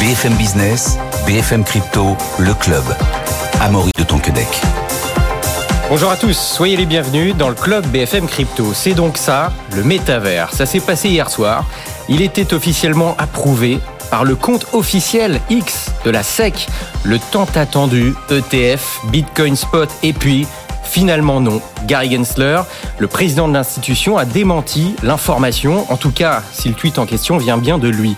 BFM Business, BFM Crypto, le club. Amaury de Tonquedec. Bonjour à tous, soyez les bienvenus dans le club BFM Crypto. C'est donc ça, le métavers. Ça s'est passé hier soir. Il était officiellement approuvé par le compte officiel X de la SEC, le tant attendu ETF Bitcoin Spot. Et puis, finalement non, Gary Gensler, le président de l'institution, a démenti l'information, en tout cas si le tweet en question vient bien de lui.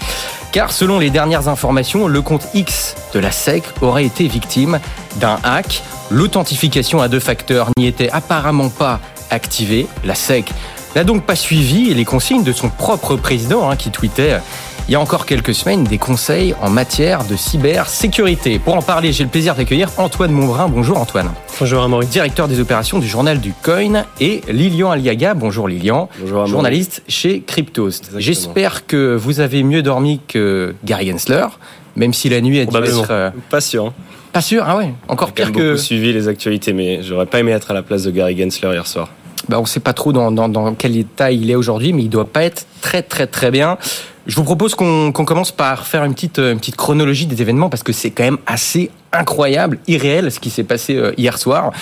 Car selon les dernières informations, le compte X de la SEC aurait été victime d'un hack. L'authentification à deux facteurs n'y était apparemment pas activée. La SEC n'a donc pas suivi les consignes de son propre président hein, qui tweetait il y a encore quelques semaines des conseils en matière de cybersécurité. Pour en parler, j'ai le plaisir d'accueillir Antoine Monbrun. Bonjour Antoine. Bonjour Amaury. Directeur des opérations du journal du Coin et Lilian Aliaga. Bonjour Lilian. Bonjour Journaliste chez Cryptost. J'espère que vous avez mieux dormi que Gary Gensler, même si la nuit a dû être... Euh, pas sûr. Hein. Pas sûr Ah ouais, encore pire que... J'ai beaucoup suivi les actualités, mais j'aurais pas aimé être à la place de Gary Gensler hier soir. Bah, on ne sait pas trop dans, dans, dans, quel état il est aujourd'hui, mais il doit pas être très très très bien. Je vous propose qu'on commence par faire une petite, une petite chronologie des événements parce que c'est quand même assez incroyable, irréel ce qui s'est passé euh, hier soir.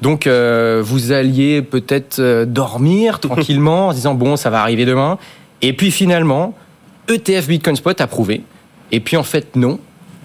Donc euh, vous alliez peut-être euh, dormir tranquillement en disant bon ça va arriver demain. Et puis finalement, ETF Bitcoin Spot approuvé. Et puis en fait non.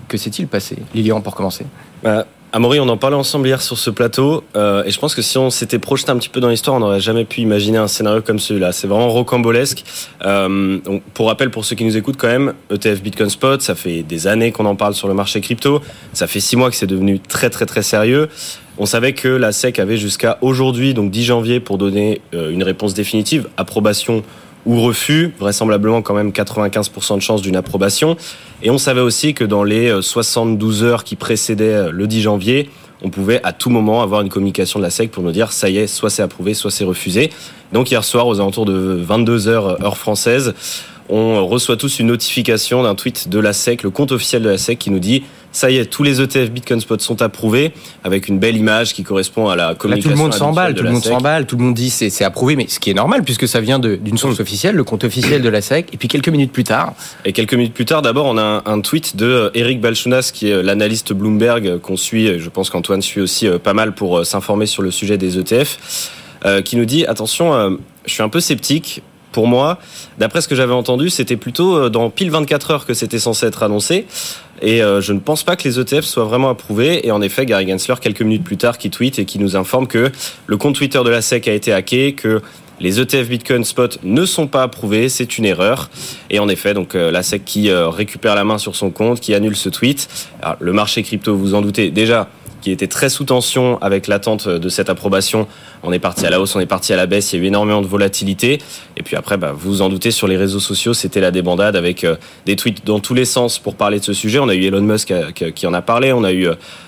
Que s'est-il passé Lilian pour commencer? Bah, Amaury, on en parlait ensemble hier sur ce plateau, euh, et je pense que si on s'était projeté un petit peu dans l'histoire, on n'aurait jamais pu imaginer un scénario comme celui-là. C'est vraiment rocambolesque. Euh, pour rappel, pour ceux qui nous écoutent quand même, ETF Bitcoin Spot, ça fait des années qu'on en parle sur le marché crypto. Ça fait six mois que c'est devenu très très très sérieux. On savait que la SEC avait jusqu'à aujourd'hui, donc 10 janvier, pour donner euh, une réponse définitive, approbation ou refus, vraisemblablement quand même 95% de chance d'une approbation. Et on savait aussi que dans les 72 euh, heures qui précédaient euh, le 10 janvier, on pouvait à tout moment avoir une communication de la SEC pour nous dire ça y est, soit c'est approuvé, soit c'est refusé. Donc hier soir, aux alentours de 22 heures euh, heure française, on reçoit tous une notification d'un tweet de la SEC, le compte officiel de la SEC qui nous dit ça y est, tous les ETF Bitcoin Spot sont approuvés avec une belle image qui correspond à la communication. tout le monde s'emballe, tout le monde s'emballe, tout le monde dit c'est approuvé, mais ce qui est normal puisque ça vient d'une source officielle, le compte officiel de la SEC. Et puis quelques minutes plus tard. Et quelques minutes plus tard, d'abord, on a un, tweet de euh, Eric Balchunas qui est euh, l'analyste Bloomberg euh, qu'on suit. Je pense qu'Antoine suit aussi pas mal pour s'informer sur le sujet des ETF. qui nous dit attention, je suis un peu sceptique pour moi, d'après ce que j'avais entendu, c'était plutôt dans pile 24 heures que c'était censé être annoncé. Et euh, je ne pense pas que les ETF soient vraiment approuvés. Et en effet, Gary Gensler, quelques minutes plus tard, qui tweet et qui nous informe que le compte Twitter de la SEC a été hacké, que les ETF Bitcoin Spot ne sont pas approuvés, c'est une erreur. Et en effet, donc euh, la SEC qui récupère la main sur son compte, qui annule ce tweet. Le marché crypto, vous en doutez, déjà, qui était très sous tension avec l'attente de cette approbation. On est parti à la hausse, on est parti à la baisse, il y a eu énormément de volatilité. Et puis après, bah, vous vous en doutez, sur les réseaux sociaux, c'était la débandade avec euh, des tweets dans tous les sens pour parler de ce sujet. On a eu Elon Musk euh, qui en a parlé, on a eu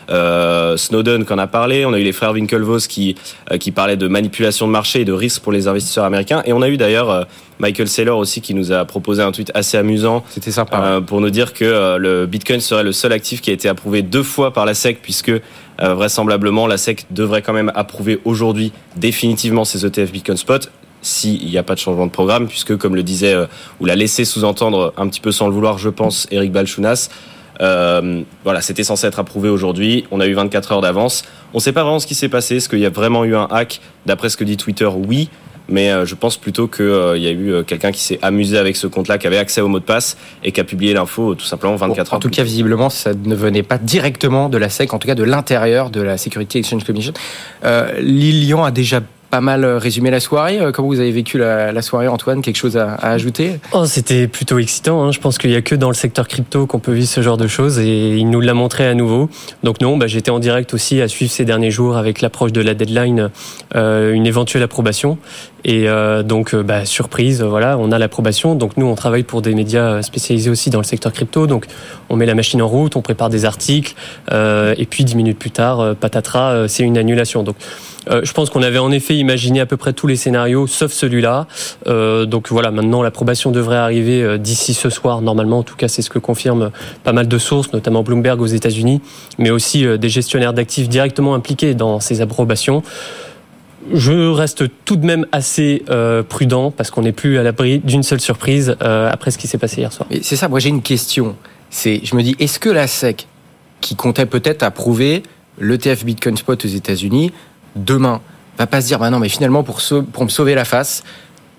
euh, Snowden qui en a parlé, on a eu les frères Winklevoss qui, qui parlaient de manipulation de marché et de risques pour les investisseurs américains. Et on a eu d'ailleurs Michael Saylor aussi qui nous a proposé un tweet assez amusant. C'était sympa. pour nous dire que le Bitcoin serait le seul actif qui a été approuvé deux fois par la SEC puisque euh, vraisemblablement, la SEC devrait quand même approuver aujourd'hui définitivement ces ETF Bitcoin Spot s'il n'y a pas de changement de programme, puisque comme le disait euh, ou l'a laissé sous-entendre un petit peu sans le vouloir, je pense, Eric Balchounas, euh, voilà, c'était censé être approuvé aujourd'hui. On a eu 24 heures d'avance. On ne sait pas vraiment ce qui s'est passé. Est-ce qu'il y a vraiment eu un hack? D'après ce que dit Twitter, oui mais euh, je pense plutôt qu'il euh, y a eu euh, quelqu'un qui s'est amusé avec ce compte-là, qui avait accès au mot de passe et qui a publié l'info tout simplement 24 heures. En tout cas, visiblement, ça ne venait pas directement de la SEC, en tout cas de l'intérieur de la Security Exchange Commission. Lilian a déjà pas mal résumé la soirée. Comment vous avez vécu la, soirée, Antoine? Quelque chose à, ajouter? Oh, C'était plutôt excitant. Hein. Je pense qu'il n'y a que dans le secteur crypto qu'on peut vivre ce genre de choses et il nous l'a montré à nouveau. Donc non, bah, j'étais en direct aussi à suivre ces derniers jours avec l'approche de la deadline, une éventuelle approbation. Et euh, donc, euh, bah, surprise, voilà, on a l'approbation. Donc nous, on travaille pour des médias spécialisés aussi dans le secteur crypto. Donc on met la machine en route, on prépare des articles, euh, et puis dix minutes plus tard, patatras, c'est une annulation. Donc je pense qu'on avait en effet imaginé à peu près tous les scénarios, sauf celui-là. donc voilà, maintenant l'approbation devrait arriver d'ici ce soir, normalement. En tout cas, c'est ce que confirment pas mal de sources, notamment Bloomberg aux États-Unis, mais aussi des gestionnaires d'actifs directement impliqués dans ces approbations. Je reste tout de même assez euh, prudent parce qu'on n'est plus à l'abri d'une seule surprise euh, après ce qui s'est passé hier soir. C'est ça, moi j'ai une question. C'est, je me dis, est-ce que la SEC, qui comptait peut-être approuver l'ETF Bitcoin Spot aux États-Unis, demain, va pas se dire, bah non, mais finalement, pour, me sauver la face,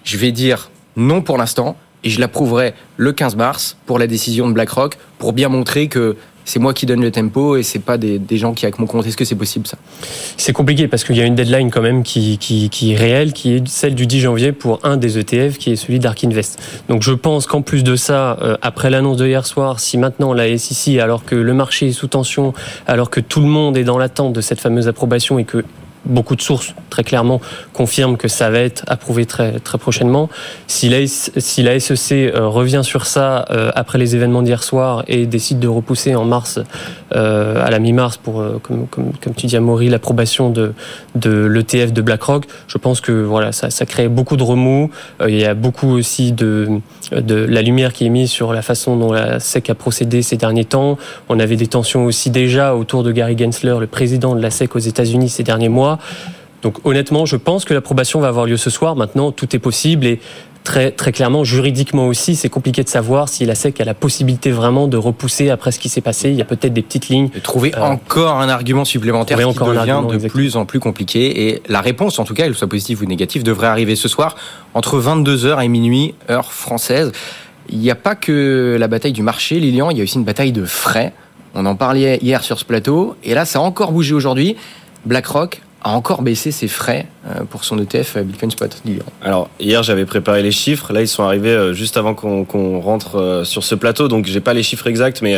je vais dire non pour l'instant, et je l'approuverai le 15 mars pour la décision de BlackRock, pour bien montrer que c'est moi qui donne le tempo et c'est pas des, gens qui avec mon compte. Est-ce que c'est possible ça? C'est compliqué parce qu'il y a une deadline quand même qui, qui, est réelle, qui est celle du 10 janvier pour un des ETF, qui est celui d'Ark Invest. Donc je pense qu'en plus de ça, euh, après l'annonce de hier soir, si maintenant la SEC, alors que le marché est sous tension, alors que tout le monde est dans l'attente de cette fameuse approbation et que beaucoup de sources très clairement confirment que ça va être approuvé très très prochainement. Si la, SEC euh, revient sur ça euh, après les événements d'hier soir et décide de repousser en mars euh, à la mi-mars pour comme, comme, comme, tu dis à l'approbation de de l'ETF de BlackRock, je pense que voilà ça ça crée beaucoup de remous. il y a beaucoup aussi de de la lumière qui est mise sur la façon dont la SEC a procédé ces derniers temps. On avait des tensions aussi déjà autour de Gary Gensler, le président de la SEC aux États-Unis ces derniers mois. Donc honnêtement, je pense que l'approbation va avoir lieu ce soir. Maintenant, tout est possible et très très clairement juridiquement aussi, c'est compliqué de savoir si la SEC a la possibilité vraiment de repousser après ce qui s'est passé. Il y a peut-être des petites lignes. De trouver euh, encore un argument supplémentaire qui encore devient de plus en plus compliqué. Et la réponse, en tout cas, qu'elle soit positive ou négative, devrait arriver ce soir entre 22h et minuit, heure française. Il n'y a pas que la bataille du marché, Lilian, il y a aussi une bataille de frais. On en parlait hier sur ce plateau, et là, ça a encore bougé aujourd'hui. BlackRock a encore baissé ses frais euh, pour son ETF Bitcoin Spot. Alors hier j'avais préparé les chiffres, là ils sont arrivés euh, juste avant qu'on rentre euh, sur ce plateau, donc j'ai pas les chiffres exacts, mais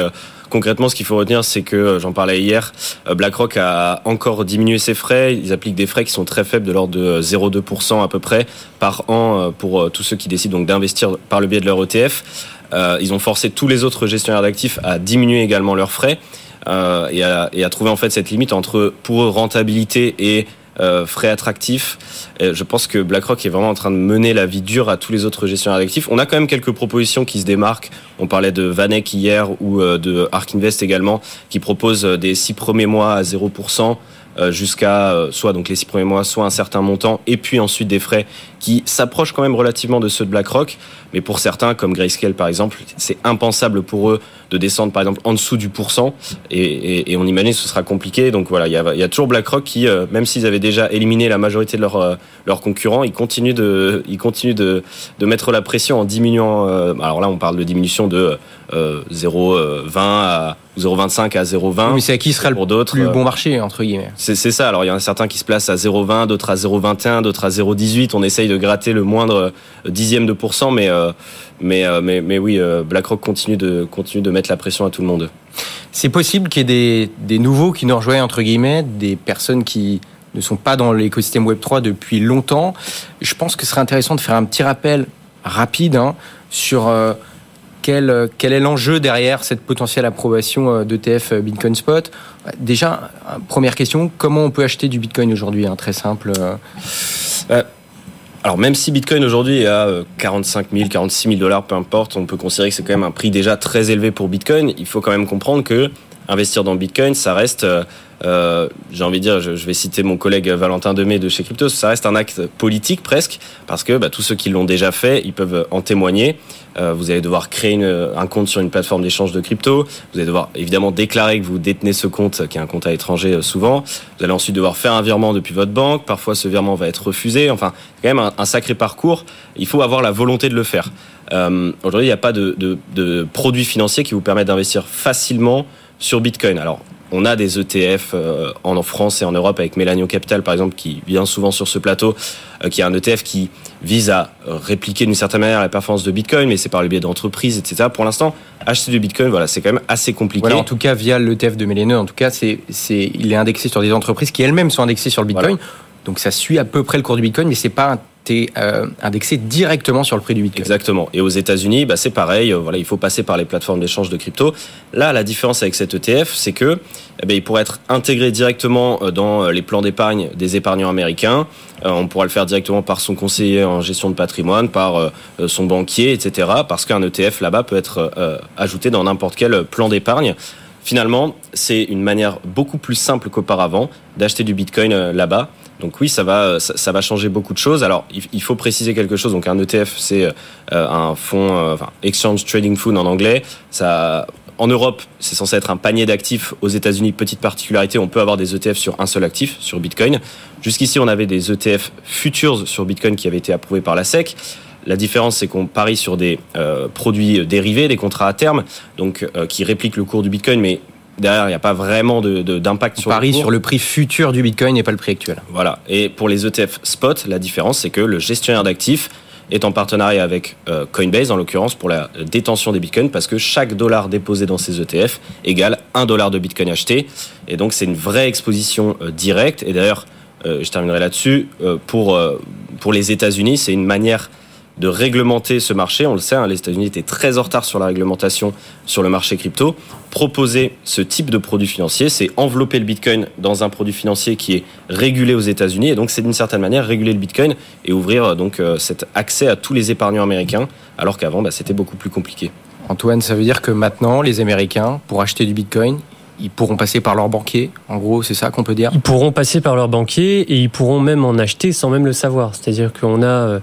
concrètement ce qu'il faut retenir c'est que j'en parlais hier, BlackRock a encore diminué ses frais, ils appliquent des frais qui sont très faibles de l'ordre de 0,2% à peu près par an pour tous ceux qui décident d'investir par le biais de leur ETF. Ils ont forcé tous les autres gestionnaires d'actifs à diminuer également leurs frais. Euh, et, à, trouver en fait cette limite entre pour eux rentabilité et euh, frais attractifs. Je pense que BlackRock est vraiment en train de mener la vie dure à tous les autres gestionnaires d'actifs. On a quand même quelques propositions qui se démarquent. On parlait de Vanek hier ou euh, de Ark Invest également, qui proposent des six premiers mois à 0%. Euh, jusqu'à soit donc les six premiers mois, soit un certain montant, et puis ensuite des frais qui s'approchent quand même relativement de ceux de BlackRock. Mais pour certains, comme Grayscale par exemple, c'est impensable pour eux de descendre par exemple en dessous du pourcent, et, et, et on imagine que ce sera compliqué. Donc voilà, il y a, y a, toujours BlackRock qui, euh, même s'ils avaient déjà éliminé la majorité de leurs leurs concurrents, ils continuent de, ils continuent de, de mettre la pression en diminuant. alors là, on parle de diminution de 0,20 à 0,25 à 0,20. mais c'est à qui sera pour le plus bon marché entre guillemets. C'est ça. Alors il y en a certains qui se placent à 0,20, d'autres à 0,21, d'autres à 0,18. On essaye de gratter le moindre dixième de pourcent, mais euh, mais euh, mais, mais oui, euh, BlackRock continue de continue de mettre la pression à tout le monde. C'est possible qu'il y ait des, des nouveaux qui nous rejoignent entre guillemets, des personnes qui ne sont pas dans l'écosystème Web 3 depuis longtemps. Je pense que ce serait intéressant de faire un petit rappel rapide hein, sur quel, quel est l'enjeu derrière cette potentielle approbation d'ETF Bitcoin Spot Déjà, première question, comment on peut acheter du Bitcoin aujourd'hui hein, Très simple. Euh, alors même si Bitcoin aujourd'hui est à 45 000, 46 000 dollars, peu importe, on peut considérer que c'est quand même un prix déjà très élevé pour Bitcoin. Il faut quand même comprendre que investir dans Bitcoin, ça reste, euh, euh, j'ai envie de dire, je, vais citer mon collègue Valentin Demey de chez Crypto, ça reste un acte politique presque, parce que bah, tous ceux qui l'ont déjà fait, ils peuvent en témoigner. Euh, vous allez devoir créer une, un compte sur une plateforme d'échange de crypto. Vous allez devoir évidemment déclarer que vous détenez ce compte, qui est un compte à l'étranger euh, souvent. Vous allez ensuite devoir faire un virement depuis votre banque. Parfois, ce virement va être refusé. Enfin, quand même un, sacré parcours. Il faut avoir la volonté de le faire. Euh, Aujourd'hui, il n'y a pas de, de, de produits financiers qui vous permettent d'investir facilement sur Bitcoin. Alors, on a des ETF euh, en France et en Europe avec Melanio Capital par exemple qui vient souvent sur ce plateau, euh, qui est un ETF qui vise à répliquer d'une certaine manière la performance de Bitcoin, mais c'est par le biais d'entreprises, etc. Pour l'instant, acheter du Bitcoin, voilà, c'est quand même assez compliqué. Voilà, en tout cas via l'ETF de Melanio, en tout cas, c'est, c'est, il est indexé sur des entreprises qui elles-mêmes sont indexées sur le Bitcoin. Donc ça suit à peu près le cours du Bitcoin, mais c'est pas un euh, indexé directement sur le prix du Bitcoin. Exactement. Et aux États-Unis, bah, c'est pareil. Euh, il faut passer par les plateformes d'échange de crypto. Là, la différence avec cet ETF, c'est que eh ben, pourrait être intégré directement euh, dans les plans d'épargne des épargnants américains. on pourra le faire directement par son conseiller en gestion de patrimoine, par son banquier, etc. Parce qu'un ETF là-bas peut être ajouté dans n'importe quel plan d'épargne. Finalement, c'est une manière beaucoup plus simple qu'auparavant d'acheter du Bitcoin là-bas. Donc oui, ça va, ça, va changer beaucoup de choses. Alors, il, faut préciser quelque chose. Donc un ETF, c'est euh, un fonds, euh, enfin, Exchange Trading Fund en anglais. Ça en Europe, c'est censé être un panier d'actifs. Aux États-Unis, petite particularité, on peut avoir des ETF sur un seul actif, sur Bitcoin. Jusqu'ici, on avait des ETF futures sur Bitcoin qui avaient été approuvés par la SEC. La différence, c'est qu'on parie sur des euh, produits dérivés, des contrats à terme, donc euh, qui répliquent le cours du Bitcoin, mais derrière, il n'y a pas vraiment d'impact de, sur parie le cours. sur le prix futur du Bitcoin et pas le prix actuel. Voilà. Et pour les ETF spot, la différence, c'est que le gestionnaire d'actifs est en partenariat avec euh, Coinbase, en l'occurrence, pour la détention des bitcoins, parce que chaque dollar déposé dans ces ETF égale un dollar de bitcoin acheté. Et donc, c'est une vraie exposition euh, directe. Et d'ailleurs, euh, je terminerai là-dessus, pour, pour les États-Unis, c'est une manière de réglementer ce marché. On le sait, hein, les États-Unis étaient très en retard sur la réglementation sur le marché crypto. Proposer ce type de produit financier, c'est envelopper le Bitcoin dans un produit financier qui est régulé aux États-Unis. Et donc, c'est d'une certaine manière réguler le Bitcoin et ouvrir euh, donc euh, cet accès à tous les épargnants américains, alors qu'avant, bah, c'était beaucoup plus compliqué. Antoine, ça veut dire que maintenant, les Américains, pour acheter du Bitcoin, ils pourront passer par leur banquier. En gros, c'est ça qu'on peut dire. Ils pourront passer par leur banquier et ils pourront même en acheter sans même le savoir. C'est-à-dire qu'on a euh,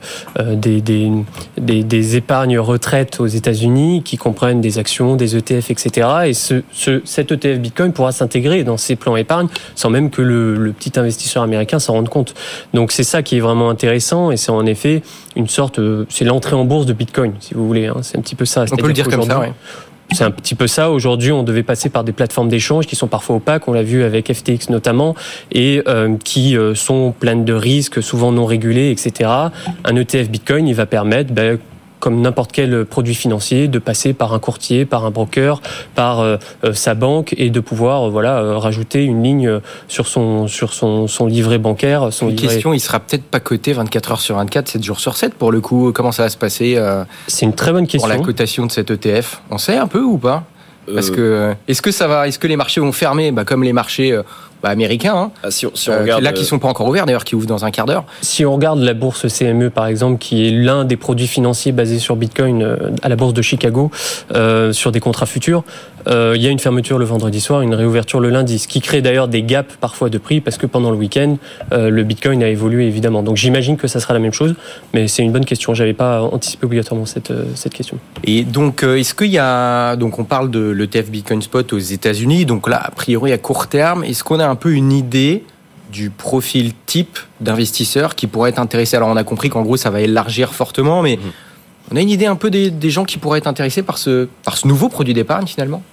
des, des, des, des, épargnes retraites aux États-Unis qui comprennent des actions, des ETF, etc. Et ce, ce, cet ETF Bitcoin pourra s'intégrer dans ces plans épargne sans même que le, le petit investisseur américain s'en rende compte. Donc c'est ça qui est vraiment intéressant et c'est en effet une sorte, euh, c'est l'entrée en bourse de Bitcoin, si vous voulez. Hein. C'est un petit peu ça. On peut le dire comme ça. Ouais. C'est un petit peu ça. Aujourd'hui, on devait passer par des plateformes d'échange qui sont parfois opaques, on l'a vu avec FTX notamment, et euh, qui euh, sont pleines de risques, souvent non régulés, etc. Un ETF Bitcoin, il va permettre, ben, comme n'importe quel produit financier, de passer par un courtier, par un broker, par euh, euh, sa banque et de pouvoir euh, voilà rajouter une ligne sur son sur son, son livret bancaire. Son une question, il sera peut-être pas coté 24 heures sur 24, 7 jours sur 7 pour le coup. Comment ça va se passer C'est une très bonne question. Pour la cotation de cet ETF, on sait un peu ou pas? Parce que est-ce que ça va? Est-ce que les marchés vont fermer, bah, comme les marchés bah, américains, hein. ah, si on, si on euh, regarde, là qui sont pas encore ouverts d'ailleurs, qui ouvrent dans un quart d'heure. Si on regarde la bourse CME par exemple, qui est l'un des produits financiers basés sur Bitcoin euh, à la bourse de Chicago, euh, sur des contrats futurs, euh, il y a une fermeture le vendredi soir, une réouverture le lundi, ce qui crée d'ailleurs des gaps parfois de prix parce que pendant le week-end, euh, le Bitcoin a évolué évidemment. Donc j'imagine que ça sera la même chose, mais c'est une bonne question. J'avais pas anticipé obligatoirement cette, euh, cette question. Et donc est-ce qu'il y a donc on parle de l'ETF Bitcoin Spot aux États-Unis, donc là a priori à court terme, est-ce qu'on a un peu une idée du profil type d'investisseur qui pourrait être intéressé Alors on a compris qu'en gros ça va élargir fortement, mais mmh. on a une idée un peu des, des, gens qui pourraient être intéressés par ce, par ce nouveau produit d'épargne finalement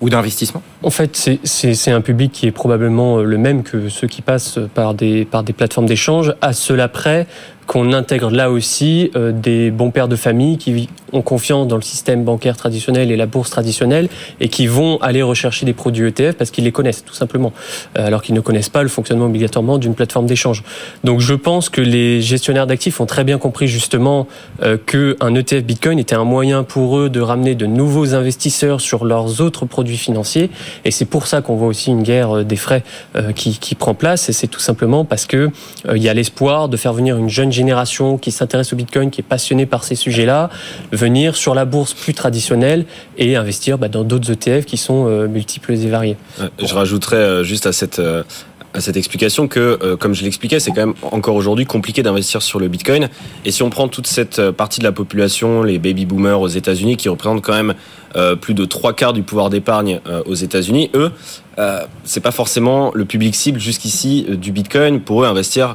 ou d'investissement En fait, c'est un public qui est probablement le même que ceux qui passent par des, par des plateformes d'échange. À cela près, qu'on intègre là aussi euh, des bons pères de famille qui ont confiance dans le système bancaire traditionnel et la bourse traditionnelle et qui vont aller rechercher des produits ETF parce qu'ils les connaissent tout simplement, euh, alors qu'ils ne connaissent pas le fonctionnement obligatoirement d'une plateforme d'échange. Donc je pense que les gestionnaires d'actifs ont très bien compris justement euh, qu'un ETF Bitcoin était un moyen pour eux de ramener de nouveaux investisseurs sur leurs autres produits financiers. Et c'est pour ça qu'on voit aussi une guerre des frais qui, qui prend place. Et c'est tout simplement parce que il y a l'espoir de faire venir une jeune génération qui s'intéresse au Bitcoin, qui est passionnée par ces sujets-là, venir sur la bourse plus traditionnelle et investir bah, dans d'autres ETF qui sont euh, multiples et variés. Je rajouterais euh, juste à cette euh, à cette explication que, comme je l'expliquais, c'est quand même encore aujourd'hui compliqué d'investir sur le Bitcoin. Et si on prend toute cette partie de la population, les baby boomers aux États-Unis, qui représentent quand même plus de trois quarts du pouvoir d'épargne aux États-Unis, eux, c'est pas forcément le public cible jusqu'ici du Bitcoin. Pour eux, investir, euh,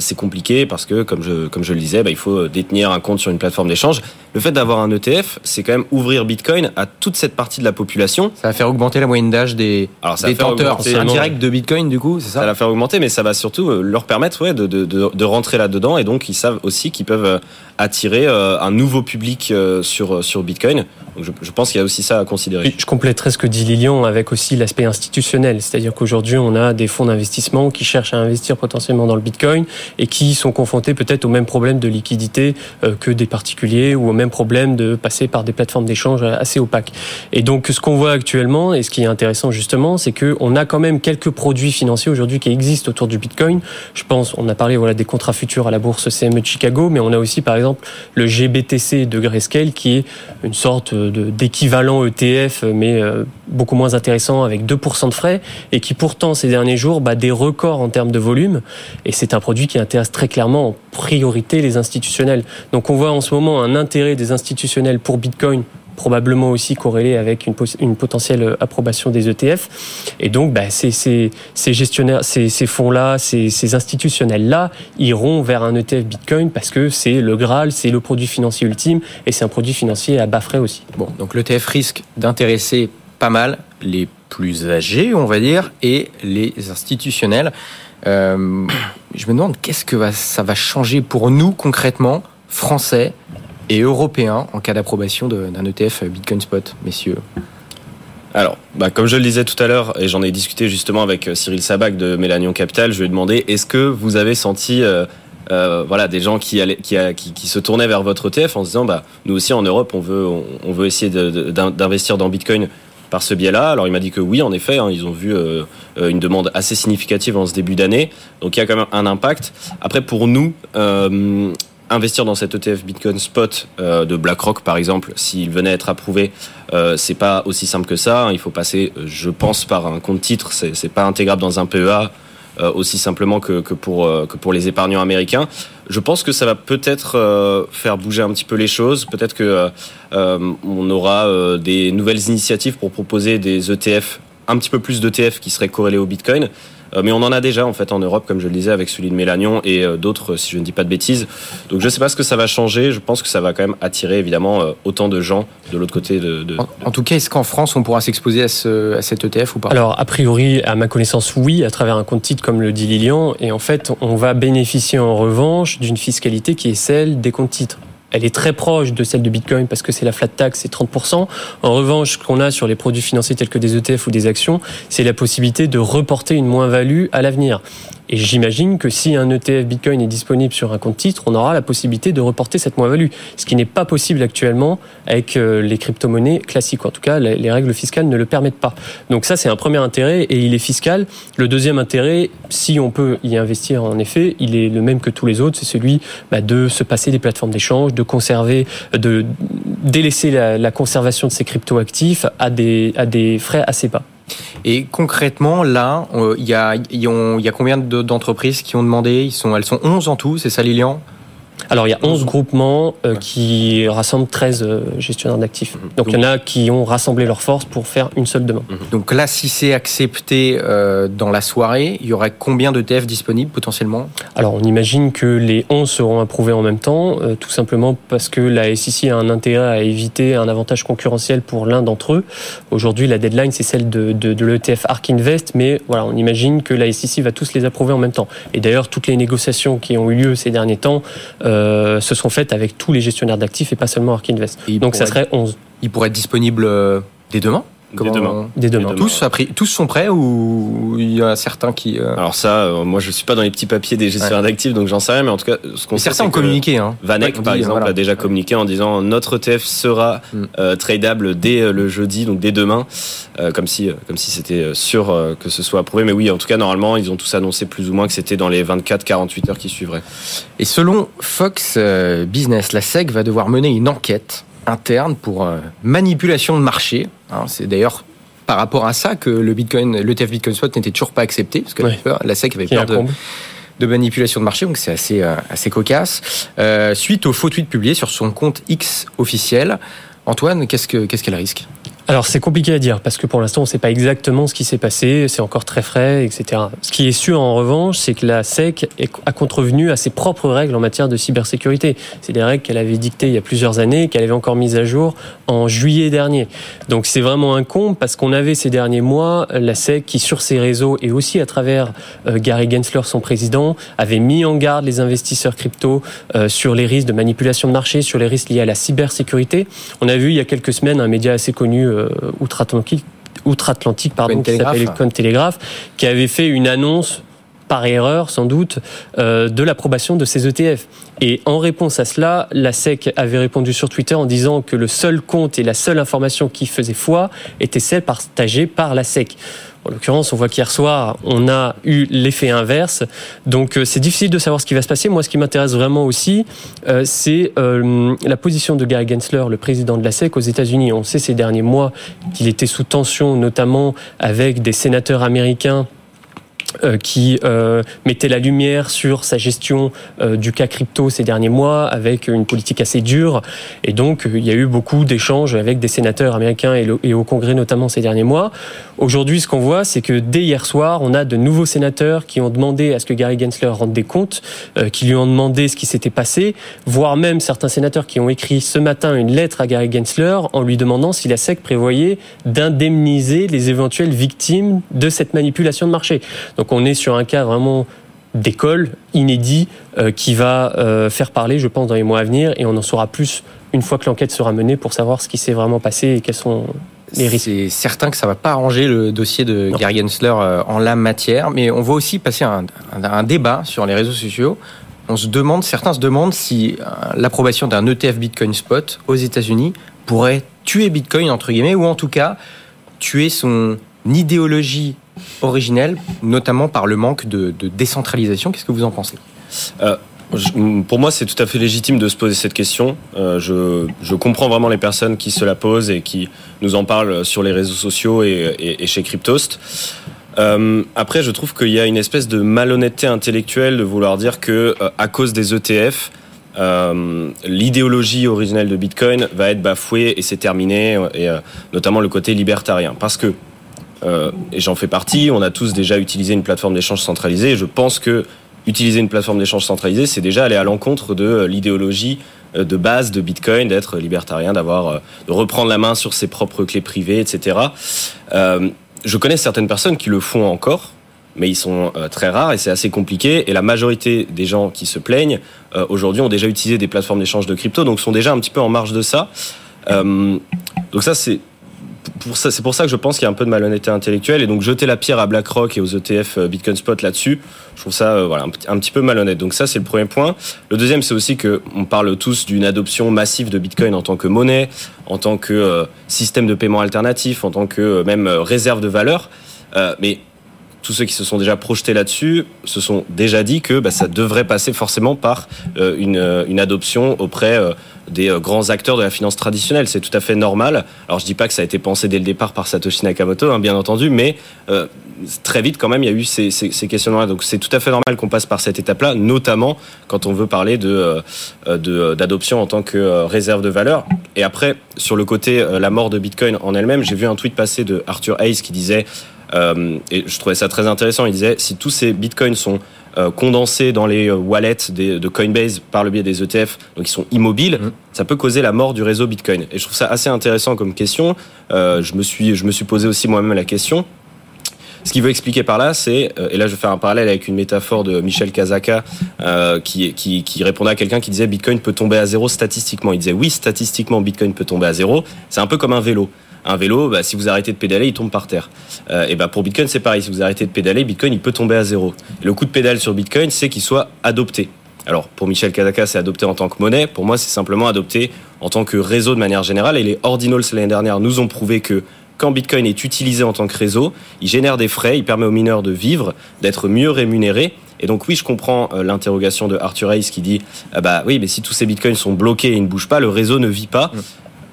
c'est compliqué parce que, comme je, comme je le disais, bah, il faut détenir un compte sur une plateforme d'échange. Le fait d'avoir un ETF, c'est quand même ouvrir Bitcoin à toute cette partie de la population. Ça va faire augmenter la moyenne d'âge des, Alors, ça détenteurs indirects de Bitcoin, du coup, c'est ça? Ça va faire augmenter, mais ça va surtout euh, leur permettre ouais, de, de, de, de rentrer là-dedans. Et donc, ils savent aussi qu'ils peuvent euh, attirer un nouveau public sur, sur Bitcoin. Donc je, je pense qu'il y a aussi ça à considérer. Je compléterai ce que dit Lilian avec aussi l'aspect institutionnel. C'est-à-dire qu'aujourd'hui, on a des fonds d'investissement qui cherchent à investir potentiellement dans le Bitcoin et qui sont confrontés peut-être au même problème de liquidité euh, que des particuliers ou au même problème de passer par des plateformes d'échange assez opaques. Et donc, ce qu'on voit actuellement, et ce qui est intéressant justement, c'est qu'on a quand même quelques produits financiers aujourd'hui qui existent autour du Bitcoin. Je pense, on a parlé voilà des contrats futurs à la bourse CME de Chicago, mais on a aussi par exemple le GBTC de Grayscale qui est une sorte d'équivalent ETF, mais euh, beaucoup moins intéressant avec 2% de frais et qui pourtant ces derniers jours bat des records en termes de volume. Et c'est un produit qui intéresse très clairement en priorité les institutionnels. Donc on voit en ce moment un intérêt des institutionnels pour Bitcoin probablement aussi corrélé avec une, une potentielle approbation des ETF. Et donc, bah, ces, ces, ces, gestionnaires, ces, ces fonds-là, ces, ces institutionnels-là iront vers un ETF Bitcoin parce que c'est le Graal, c'est le produit financier ultime et c'est un produit financier à bas frais aussi. Bon, donc l'ETF risque d'intéresser pas mal les plus âgés, on va dire, et les institutionnels. Euh, je me demande qu'est-ce que ça va changer pour nous concrètement, Français et Européens, en cas d'approbation d'un ETF Bitcoin Spot, messieurs? Alors, bah, comme je le disais tout à l'heure, et j'en ai discuté justement avec euh, Cyril Sabac de Mélanion Capital, je lui ai demandé est-ce que vous avez senti euh, voilà des gens qui, se tournaient vers votre ETF en se disant bah nous aussi en Europe on veut on, veut essayer d'investir dans Bitcoin par ce biais-là. Alors il m'a dit que oui, en effet, hein, ils ont vu euh, euh, une demande assez significative en ce début d'année. Donc il y a quand même un impact. Après, pour nous, euh, investir dans cet ETF Bitcoin Spot de BlackRock, par exemple, s'il venait à être approuvé, c'est pas aussi simple que ça. Il faut passer, je pense, par un compte titre. C'est pas intégrable dans un PEA. aussi simplement que, pour, que pour les épargnants américains. Je pense que ça va peut-être faire bouger un petit peu les choses. Peut-être que euh, on aura euh, des nouvelles initiatives pour proposer des ETF, un petit peu plus d'ETF qui seraient corrélés au Bitcoin. Euh, mais on en a déjà en fait en Europe, comme je le disais, avec celui de Mélanion et d'autres, si je ne dis pas de bêtises. Donc je ne sais pas ce que ça va changer. Je pense que ça va quand même attirer évidemment autant de gens de l'autre côté de. de... En, tout cas, est-ce qu'en France on pourra s'exposer à, ce, à cet ETF ou pas? Alors a priori, à ma connaissance, oui, à travers un compte titre comme le dit Lilian. Et en fait, on va bénéficier en revanche d'une fiscalité qui est celle des comptes titres elle est très proche de celle de Bitcoin parce que c'est la flat tax, c'est 30%. En revanche, ce qu'on a sur les produits financiers tels que des ETF ou des actions, c'est la possibilité de reporter une moins-value à l'avenir. Et j'imagine que si un ETF Bitcoin est disponible sur un compte titre, on aura la possibilité de reporter cette moins-value, ce qui n'est pas possible actuellement avec euh, les crypto-monnaies classiques. En tout cas, les règles fiscales ne le permettent pas. Donc ça, c'est un premier intérêt et il est fiscal. Le deuxième intérêt, si on peut y investir en effet, il est le même que tous les autres, c'est celui bah, de se passer des plateformes d'échange, de conserver, de délaisser la, conservation de ces crypto-actifs à des frais assez bas. Et concrètement, là, euh, il y, a, combien d'entreprises qui ont demandé? Ils sont, Elles sont 11 en tout, c'est ça Lilian? Alors il y a 11 groupements euh, qui rassemblent 13 euh, gestionnaires d'actifs. Mhm. Donc, il y en a qui ont rassemblé leurs forces pour faire une seule demande. Mhm. Donc là, si c'est accepté euh, dans la soirée, il y aurait combien de TF disponibles potentiellement? Alors on imagine que les 11 seront approuvés en même temps, tout simplement parce que la SEC a un intérêt à éviter un avantage concurrentiel pour l'un d'entre eux. Aujourd'hui, la deadline, c'est celle de, de, de l'ETF Ark Invest, mais voilà, on imagine que la SEC va tous les approuver en même temps. Et d'ailleurs, toutes les négociations qui ont eu lieu ces derniers temps euh, se sont faites avec tous les gestionnaires d'actifs et pas seulement Ark Invest. Donc ça serait 11. Il pourrait être disponible euh, dès demain? Comment... Dès demain. Dès demain. Tous, tous sont prêts ou il y a certains qui. Euh... Alors ça, euh, moi je suis pas dans les petits papiers des gestionnaires ouais. d'actifs, donc j'en sais rien, mais en tout cas, ce qu'on Certains ont communiqué. Hein. Vanek, par exemple, voilà. a déjà communiqué en disant notre ETF sera mm. euh, tradable dès euh, le jeudi, donc dès demain, euh, comme si comme si c'était sûr que ce soit approuvé. Mais oui, en tout cas, normalement, ils ont tous annoncé plus ou moins que c'était dans les 24-48 heures qui suivraient. Et selon Fox Business, la SEC va devoir mener une enquête interne pour euh, manipulation de marché. Hein, c'est d'ailleurs par rapport à ça que le Bitcoin, l'ETF Bitcoin Spot n'était toujours pas accepté, parce que la SEC avait peur de, de, manipulation de marché, donc c'est assez, euh, assez cocasse. Euh, suite au faux tweet publié sur son compte X officiel, Antoine, qu'est-ce qu'elle qu risque? Alors c'est compliqué à dire parce que pour l'instant on ne sait pas exactement ce qui s'est passé, c'est encore très frais, etc. Ce qui est sûr en revanche, c'est que la SEC a contrevenu à ses propres règles en matière de cybersécurité. C'est des règles qu'elle avait dictées il y a plusieurs années, qu'elle avait encore mises à jour en juillet dernier. Donc c'est vraiment un comble parce qu'on avait ces derniers mois la SEC qui sur ses réseaux et aussi à travers euh, Gary Gensler, son président, avait mis en garde les investisseurs crypto euh, sur les risques de manipulation de marché, sur les risques liés à la cybersécurité. On a vu il y a quelques semaines un média assez connu euh, outre-Atlantique, outre-Atlantique pardon, qui s'appelle Coin Télégraphe, qui avait fait une annonce par erreur sans doute, euh, de l'approbation de ces ETF. Et en réponse à cela, la SEC avait répondu sur Twitter en disant que le seul compte et la seule information qui faisait foi était celle partagée par la SEC. En l'occurrence, on voit qu'hier soir, on a eu l'effet inverse. Donc, euh, c'est difficile de savoir ce qui va se passer. Moi, ce qui m'intéresse vraiment aussi, euh, c'est euh, la position de Gary Gensler, le président de la SEC aux États-Unis. On sait ces derniers mois qu'il était sous tension, notamment avec des sénateurs américains qui euh, mettait la lumière sur sa gestion euh, du cas crypto ces derniers mois avec une politique assez dure. Et donc, il y a eu beaucoup d'échanges avec des sénateurs américains et, au Congrès notamment ces derniers mois. Aujourd'hui, ce qu'on voit, c'est que dès hier soir, on a de nouveaux sénateurs qui ont demandé à ce que Gary Gensler rende des comptes, qui lui ont demandé ce qui s'était passé, voire même certains sénateurs qui ont écrit ce matin une lettre à Gary Gensler en lui demandant si la SEC prévoyait d'indemniser les éventuelles victimes de cette manipulation de marché. Donc on est sur un cas vraiment d'école inédit euh, qui va euh, faire parler, je pense, dans les mois à venir, et on en saura plus une fois que l'enquête sera menée pour savoir ce qui s'est vraiment passé et quels sont les risques. C'est certain que ça va pas arranger le dossier de Gary Gensler euh, en la matière, mais on voit aussi passer un, un, débat sur les réseaux sociaux. On se demande, certains se demandent si l'approbation d'un ETF Bitcoin Spot aux États-Unis pourrait tuer Bitcoin entre guillemets, ou en tout cas tuer son idéologie originelle, notamment par le manque de, décentralisation. Qu'est-ce que vous en pensez? Euh, pour moi, c'est tout à fait légitime de se poser cette question. Euh, je, comprends vraiment les personnes qui se la posent et qui nous en parlent sur les réseaux sociaux et, chez Cryptost. Euh, après, je trouve qu'il y a une espèce de malhonnêteté intellectuelle de vouloir dire que, à cause des ETF, l'idéologie originelle de Bitcoin va être bafouée et c'est terminé, et notamment le côté libertarien. Parce que euh, et j'en fais partie. On a tous déjà utilisé une plateforme d'échange centralisée. Je pense que utiliser une plateforme d'échange centralisée, c'est déjà aller à l'encontre de euh, l'idéologie euh, de base de Bitcoin, d'être libertarien, d'avoir, de reprendre la main sur ses propres clés privées, etc. je connais certaines personnes qui le font encore, mais ils sont très rares et c'est assez compliqué. Et la majorité des gens qui se plaignent aujourd'hui ont déjà utilisé des plateformes d'échange de crypto, donc sont déjà un petit peu en marge de ça. donc ça, c'est c'est pour ça que je pense qu'il y a un peu de malhonnêteté intellectuelle et donc jeter la pierre à BlackRock et aux ETF euh, Bitcoin Spot là-dessus, je trouve ça euh, un, petit peu malhonnête. Donc ça c'est le premier point. Le deuxième c'est aussi que on parle tous d'une adoption massive de Bitcoin en tant que monnaie, en tant que euh, système de paiement alternatif, en tant que même réserve de valeur. mais tous ceux qui se sont déjà projetés là-dessus se sont déjà dit que bah, ça devrait passer forcément par une, adoption auprès des euh, grands acteurs de la finance traditionnelle. C'est tout à fait normal. Alors je dis pas que ça a été pensé dès le départ par Satoshi Nakamoto, hein, bien entendu, mais euh, très vite quand même il y a eu ces, questionnements-là. Donc c'est tout à fait normal qu'on passe par cette étape-là, notamment quand on veut parler de euh, d'adoption en tant que réserve de valeur. Et après sur le côté la mort de Bitcoin en elle-même, j'ai vu un tweet passer de Arthur Hayes qui disait et je trouvais ça très intéressant. Il disait si tous ces bitcoins sont euh, condensés dans les euh, wallets de Coinbase par le biais des ETF, donc ils sont immobiles, mmh. ça peut causer la mort du réseau Bitcoin. Et je trouve ça assez intéressant comme question. Euh, je me suis, je me suis posé aussi moi-même la question. Ce qu'il veut expliquer par là, c'est, et là je vais faire un parallèle avec une métaphore de Michel Kazaka, qui, qui, qui, répondait à quelqu'un qui disait Bitcoin peut tomber à zéro statistiquement. Il disait oui, statistiquement Bitcoin peut tomber à zéro. C'est un peu comme un vélo. Un vélo, bah, si vous arrêtez de pédaler, il tombe par terre. Euh, et bah, pour Bitcoin, c'est pareil. Si vous arrêtez de pédaler, Bitcoin, il peut tomber à zéro. le coup de pédale sur Bitcoin, c'est qu'il soit adopté. Alors, pour Michel Kadaka, c'est adopté en tant que monnaie. Pour moi, c'est simplement adopté en tant que réseau de manière générale. Et les ordinals l'année dernière nous ont prouvé que quand Bitcoin est utilisé en tant que réseau, il génère des frais, il permet aux mineurs de vivre, d'être mieux rémunérés. Et donc oui, je comprends euh, l'interrogation de Arthur Hayes qui dit ah bah oui, mais si tous ces bitcoins sont bloqués et ne bougent pas, le réseau ne vit pas.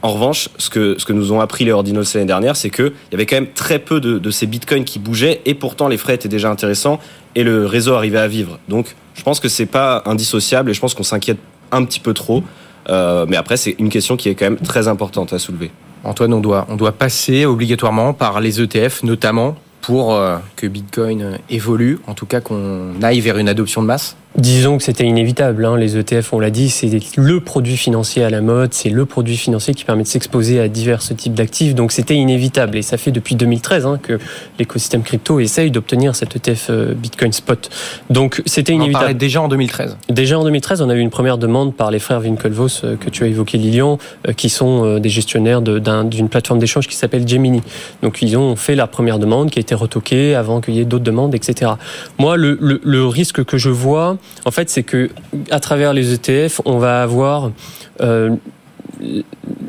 En revanche, ce que, ce nous ont appris les ordinals l'année dernière, c'est qu'il y avait quand même très peu de, ces bitcoins qui bougeaient et pourtant les frais étaient déjà intéressants et le réseau arrivait à vivre. Donc je pense que c'est pas indissociable et je pense qu'on s'inquiète un petit peu trop. Euh, mais après, c'est une question qui est quand même très importante à soulever. Antoine, on doit, passer obligatoirement par les ETF, notamment pour euh, que Bitcoin évolue, en tout cas qu'on aille vers une adoption de masse Disons que c'était inévitable. Hein. Les ETF, on l'a dit, c'est le produit financier à la mode, c'est le produit financier qui permet de s'exposer à divers types d'actifs. Donc c'était inévitable. Et ça fait depuis 2013 hein, que l'écosystème crypto essaye d'obtenir cet ETF euh, Bitcoin Spot. Donc c'était inévitable. On déjà en 2013. Déjà en 2013, on a eu une première demande par les frères Winklevoss euh, que tu as évoqué, Lilian, euh, qui sont des gestionnaires d'une plateforme d'échange qui s'appelle Gemini. Donc ils ont fait la première demande qui a été retoquée avant qu'il y ait d'autres demandes, etc. Moi, le, le, le risque que je vois, en fait, c'est que à travers les ETF, on va avoir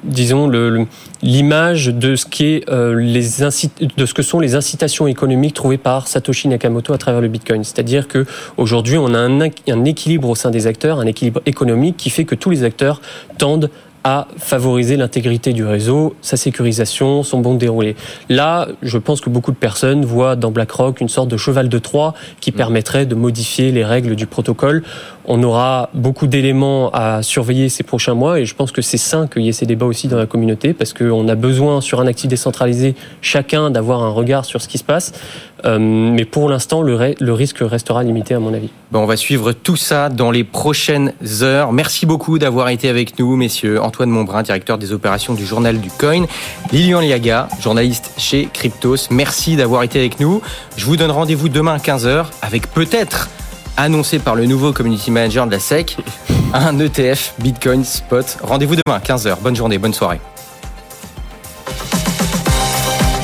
disons l'image de ce que sont les incitations économiques trouvées par Satoshi Nakamoto à travers le Bitcoin. C'est-à-dire que aujourd'hui, on a un, un, équilibre au sein des acteurs, un équilibre économique qui fait que tous les acteurs tendent à favoriser l'intégrité du réseau, sa sécurisation, son bon déroulé. Là, je pense que beaucoup de personnes voient dans BlackRock une sorte de cheval de Troie qui mm. permettrait de modifier les règles du protocole. On aura beaucoup d'éléments à surveiller ces prochains mois et je pense que c'est sain qu'il y ait ces débats aussi dans la communauté parce qu'on a besoin sur un actif décentralisé chacun d'avoir un regard sur ce qui se passe. Euh, mais pour l'instant, le, risque restera limité à mon avis. On va suivre tout ça dans les prochaines heures. Merci beaucoup d'avoir été avec nous, messieurs. Antoine Montbrun, directeur des opérations du journal du Coin. Lilian Liaga, journaliste chez Cryptos. Merci d'avoir été avec nous. Je vous donne rendez-vous demain à 15h avec peut-être annoncé par le nouveau community manager de la SEC, un ETF Bitcoin Spot. Rendez-vous demain, 15h. Bonne journée, bonne soirée.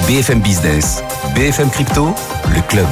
BFM Business, BFM Crypto, le club.